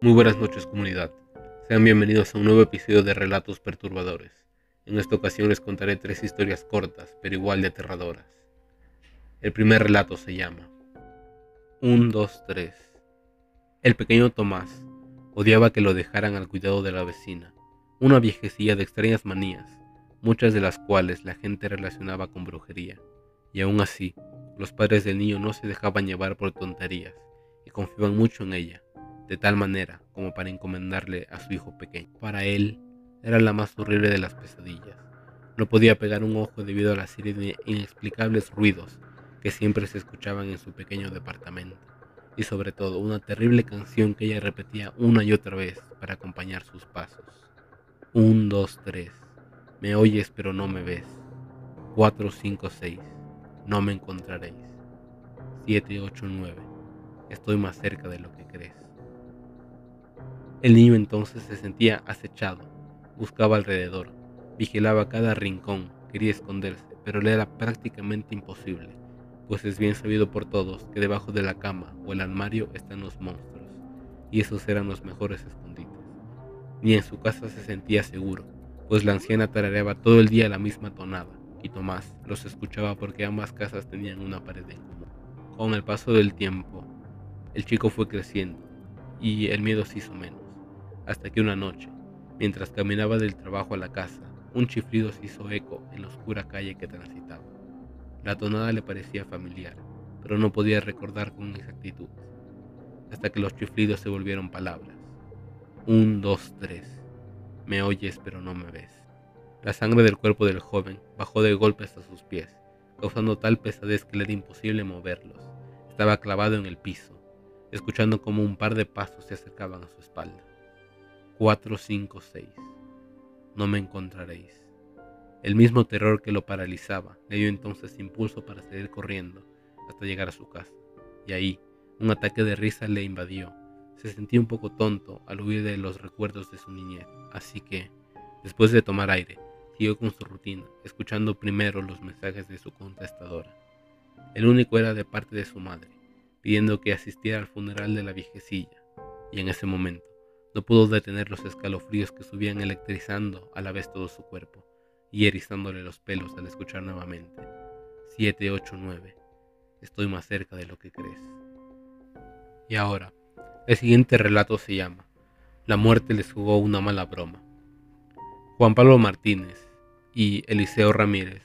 Muy buenas noches comunidad. Sean bienvenidos a un nuevo episodio de Relatos Perturbadores. En esta ocasión les contaré tres historias cortas, pero igual de aterradoras. El primer relato se llama 1, 2, 3. El pequeño Tomás odiaba que lo dejaran al cuidado de la vecina, una viejecilla de extrañas manías, muchas de las cuales la gente relacionaba con brujería, y aún así, los padres del niño no se dejaban llevar por tonterías y confiaban mucho en ella, de tal manera como para encomendarle a su hijo pequeño. Para él, era la más horrible de las pesadillas. No podía pegar un ojo debido a la serie de inexplicables ruidos que siempre se escuchaban en su pequeño departamento, y sobre todo una terrible canción que ella repetía una y otra vez para acompañar sus pasos. Un, dos, tres. Me oyes pero no me ves. Cuatro, cinco, seis. No me encontraréis. Siete, ocho, nueve. Estoy más cerca de lo que crees. El niño entonces se sentía acechado, buscaba alrededor, vigilaba cada rincón, quería esconderse, pero le era prácticamente imposible, pues es bien sabido por todos que debajo de la cama o el armario están los monstruos, y esos eran los mejores escondites. Ni en su casa se sentía seguro, pues la anciana tarareaba todo el día la misma tonada, y Tomás los escuchaba porque ambas casas tenían una pared en común. Con el paso del tiempo, el chico fue creciendo, y el miedo se hizo menos hasta que una noche, mientras caminaba del trabajo a la casa, un chiflido se hizo eco en la oscura calle que transitaba. La tonada le parecía familiar, pero no podía recordar con exactitud, hasta que los chiflidos se volvieron palabras. Un, dos, tres. Me oyes pero no me ves. La sangre del cuerpo del joven bajó de golpe hasta sus pies, causando tal pesadez que le era imposible moverlos. Estaba clavado en el piso, escuchando como un par de pasos se acercaban a su espalda. 4, 5, 6. No me encontraréis. El mismo terror que lo paralizaba le dio entonces impulso para seguir corriendo hasta llegar a su casa. Y ahí, un ataque de risa le invadió. Se sentía un poco tonto al huir de los recuerdos de su niñez. Así que, después de tomar aire, siguió con su rutina, escuchando primero los mensajes de su contestadora. El único era de parte de su madre, pidiendo que asistiera al funeral de la viejecilla. Y en ese momento, no pudo detener los escalofríos que subían electrizando a la vez todo su cuerpo y erizándole los pelos al escuchar nuevamente. 7, 8, 9. Estoy más cerca de lo que crees. Y ahora, el siguiente relato se llama La muerte les jugó una mala broma. Juan Pablo Martínez y Eliseo Ramírez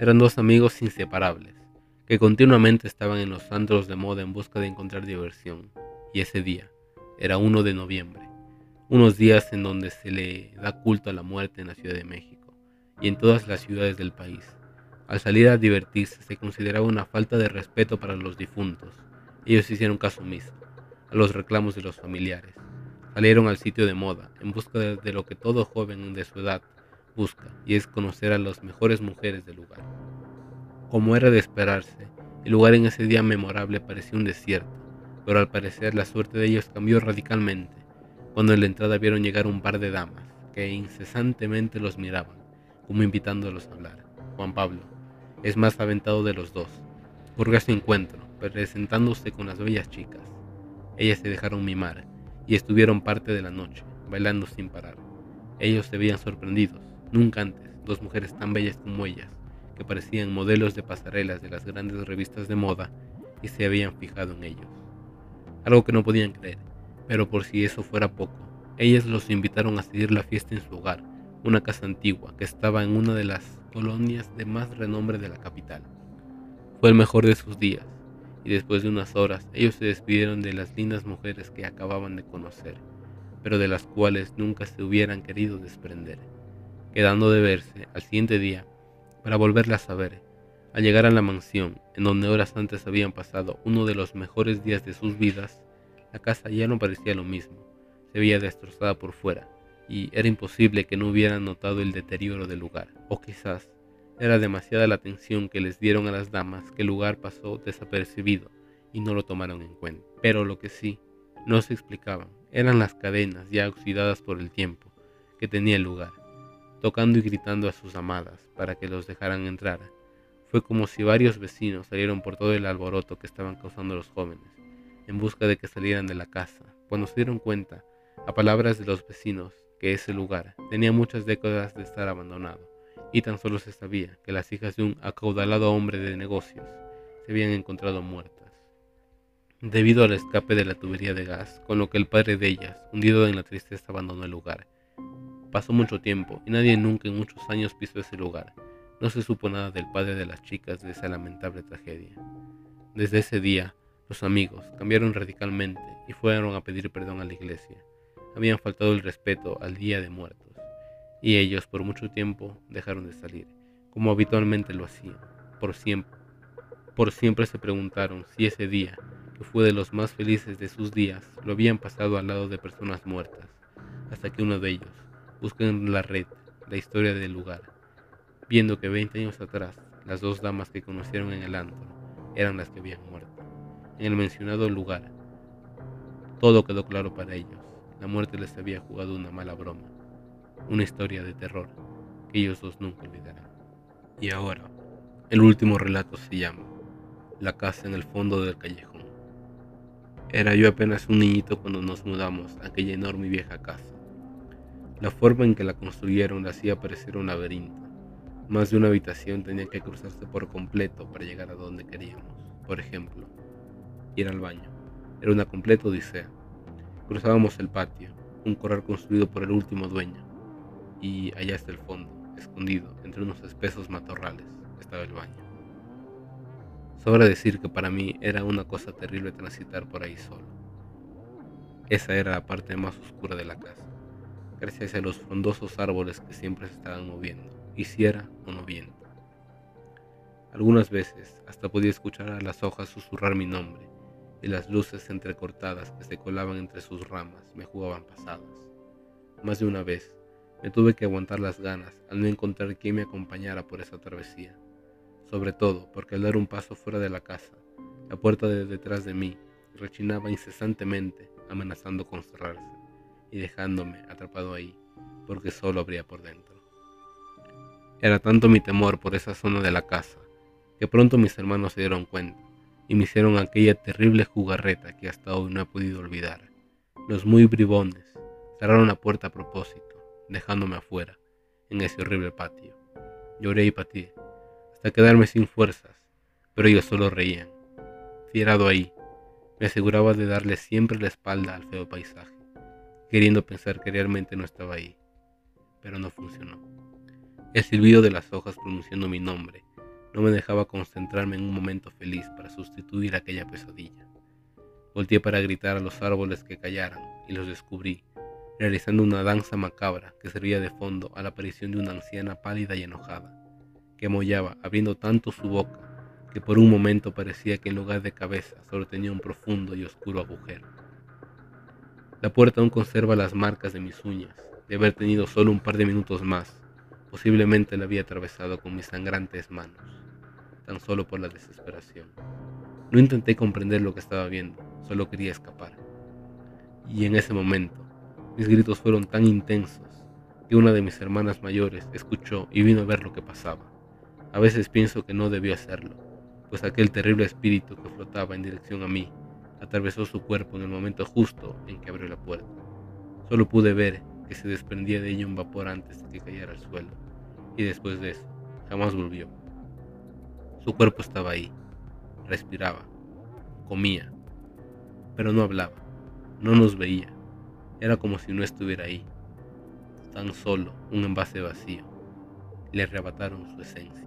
eran dos amigos inseparables que continuamente estaban en los antros de moda en busca de encontrar diversión, y ese día era 1 de noviembre unos días en donde se le da culto a la muerte en la Ciudad de México y en todas las ciudades del país. Al salir a divertirse se consideraba una falta de respeto para los difuntos. Ellos hicieron caso omiso a los reclamos de los familiares. Salieron al sitio de moda en busca de, lo que todo joven de su edad busca y es conocer a las mejores mujeres del lugar. Como era de esperarse, el lugar en ese día memorable parecía un desierto, pero al parecer la suerte de ellos cambió radicalmente cuando en la entrada vieron llegar un par de damas que incesantemente los miraban, como invitándolos a hablar. Juan Pablo es más aventado de los dos. Purga su encuentro, presentándose con las bellas chicas. Ellas se dejaron mimar y estuvieron parte de la noche, bailando sin parar. Ellos se veían sorprendidos, nunca antes, dos mujeres tan bellas como ellas, que parecían modelos de pasarelas de las grandes revistas de moda, y se habían fijado en ellos. Algo que no podían creer, pero por si eso fuera poco, ellas los invitaron a seguir la fiesta en su hogar, una casa antigua que estaba en una de las colonias de más renombre de la capital. Fue el mejor de sus días, y después de unas horas ellos se despidieron de las lindas mujeres que acababan de conocer, pero de las cuales nunca se hubieran querido desprender, quedando de verse al siguiente día para volverlas a ver. Al llegar a la mansión, en donde horas antes habían pasado uno de los mejores días de sus vidas, la casa ya no parecía lo mismo, se veía destrozada por fuera, y era imposible que no hubieran notado el deterioro del lugar, o quizás era demasiada la atención que les dieron a las damas que el lugar pasó desapercibido y no lo tomaron en cuenta. Pero lo que sí, no se explicaban, eran las cadenas ya oxidadas por el tiempo que tenía el lugar, tocando y gritando a sus amadas para que los dejaran entrar. Fue como si varios vecinos salieron por todo el alboroto que estaban causando los jóvenes en busca de que salieran de la casa. Cuando se dieron cuenta, A palabras de los vecinos, que ese lugar tenía muchas décadas de estar abandonado, y tan solo se sabía que las hijas de un acaudalado hombre de negocios se habían encontrado muertas, debido al escape de la tubería de gas, con lo que el padre de ellas, hundido en la tristeza, abandonó el lugar. Pasó mucho tiempo y nadie nunca en muchos años pisó ese lugar. No se supo nada del padre de las chicas de esa lamentable tragedia. Desde ese día, los amigos cambiaron radicalmente y fueron a pedir perdón a la iglesia. Habían faltado el respeto al Día de Muertos, y ellos por mucho tiempo dejaron de salir, como habitualmente lo hacían. Por siempre, por siempre se preguntaron si ese día, que fue de los más felices de sus días, lo habían pasado al lado de personas muertas, hasta que uno de ellos buscó en la red la historia del lugar, viendo que 20 años atrás las dos damas que conocieron en el antro eran las que habían muerto en el mencionado lugar. Todo quedó claro para ellos. La muerte les había jugado una mala broma, una historia de terror que ellos dos nunca olvidarán. Y ahora, el último relato se llama La casa en el fondo del callejón. Era yo apenas un niñito cuando nos mudamos a aquella enorme y vieja casa. La forma en que la construyeron la hacía parecer un laberinto. Más de una habitación tenía que cruzarse por completo para llegar a donde queríamos. Por ejemplo, ir al baño. Era una completa odisea. Cruzábamos el patio, un corral construido por el último dueño, y allá hasta el fondo, escondido entre unos espesos matorrales, estaba el baño. Sobra decir que para mí era una cosa terrible transitar por ahí solo. Esa era la parte más oscura de la casa, gracias a los frondosos árboles que siempre se estaban moviendo, hiciera o no viento. Algunas veces hasta podía escuchar a las hojas susurrar mi nombre, y las luces entrecortadas que se colaban entre sus ramas me jugaban pasadas. Más de una vez me tuve que aguantar las ganas al no encontrar quien me acompañara por esa travesía, sobre todo porque al dar un paso fuera de la casa, la puerta de detrás de mí rechinaba incesantemente, amenazando con cerrarse y dejándome atrapado ahí, porque solo abría por dentro. Era tanto mi temor por esa zona de la casa, que pronto mis hermanos se dieron cuenta y me hicieron aquella terrible jugarreta que hasta hoy no he podido olvidar. Los muy bribones cerraron la puerta a propósito, dejándome afuera, en ese horrible patio. Lloré y patí, hasta quedarme sin fuerzas, pero ellos solo reían. Fierado ahí, me aseguraba de darle siempre la espalda al feo paisaje, queriendo pensar que realmente no estaba ahí, pero no funcionó. El silbido de las hojas pronunciando mi nombre no me dejaba concentrarme en un momento feliz para sustituir aquella pesadilla. Volteé para gritar a los árboles que callaran y los descubrí, realizando una danza macabra que servía de fondo a la aparición de una anciana pálida y enojada, que mollaba abriendo tanto su boca que por un momento parecía que en lugar de cabeza solo tenía un profundo y oscuro agujero. La puerta aún conserva las marcas de mis uñas, de haber tenido solo un par de minutos más, posiblemente la había atravesado con mis sangrantes manos tan solo por la desesperación. No intenté comprender lo que estaba viendo, solo quería escapar. Y en ese momento, mis gritos fueron tan intensos que una de mis hermanas mayores escuchó y vino a ver lo que pasaba. A veces pienso que no debió hacerlo, pues aquel terrible espíritu que flotaba en dirección a mí atravesó su cuerpo en el momento justo en que abrió la puerta. Solo pude ver que se desprendía de ella un vapor antes de que cayera al suelo, y después de eso, jamás volvió. Su cuerpo estaba ahí, respiraba, comía, pero no hablaba, no nos veía. Era como si no estuviera ahí, tan solo un envase vacío. Le arrebataron su esencia.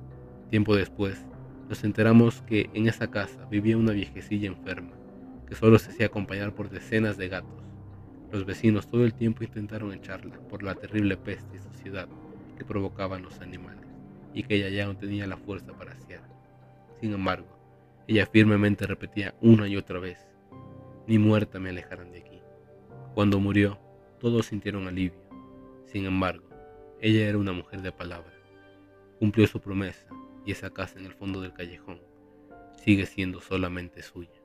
Tiempo después, nos enteramos que en esa casa vivía una viejecilla enferma, que solo se hacía acompañar por decenas de gatos. Los vecinos todo el tiempo intentaron echarla por la terrible peste y suciedad que provocaban los animales, y que ella ya no tenía la fuerza para hacer. Sin embargo, ella firmemente repetía una y otra vez, ni muerta me alejarán de aquí. Cuando murió, todos sintieron alivio. Sin embargo, ella era una mujer de palabra. Cumplió su promesa y esa casa en el fondo del callejón sigue siendo solamente suya.